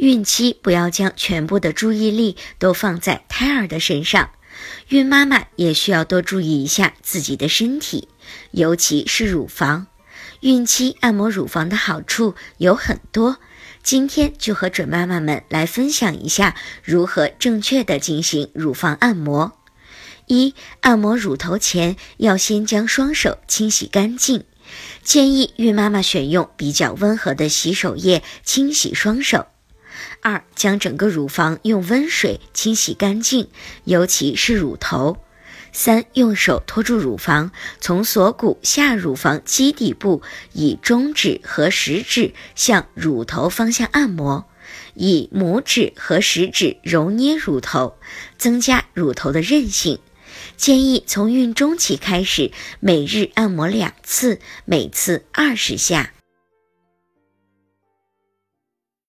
孕期不要将全部的注意力都放在胎儿的身上，孕妈妈也需要多注意一下自己的身体，尤其是乳房。孕期按摩乳房的好处有很多，今天就和准妈妈们来分享一下如何正确的进行乳房按摩。一、按摩乳头前要先将双手清洗干净，建议孕妈妈选用比较温和的洗手液清洗双手。二、将整个乳房用温水清洗干净，尤其是乳头。三、用手托住乳房，从锁骨下乳房基底部，以中指和食指向乳头方向按摩，以拇指和食指揉捏乳头，增加乳头的韧性。建议从孕中期开始，每日按摩两次，每次二十下。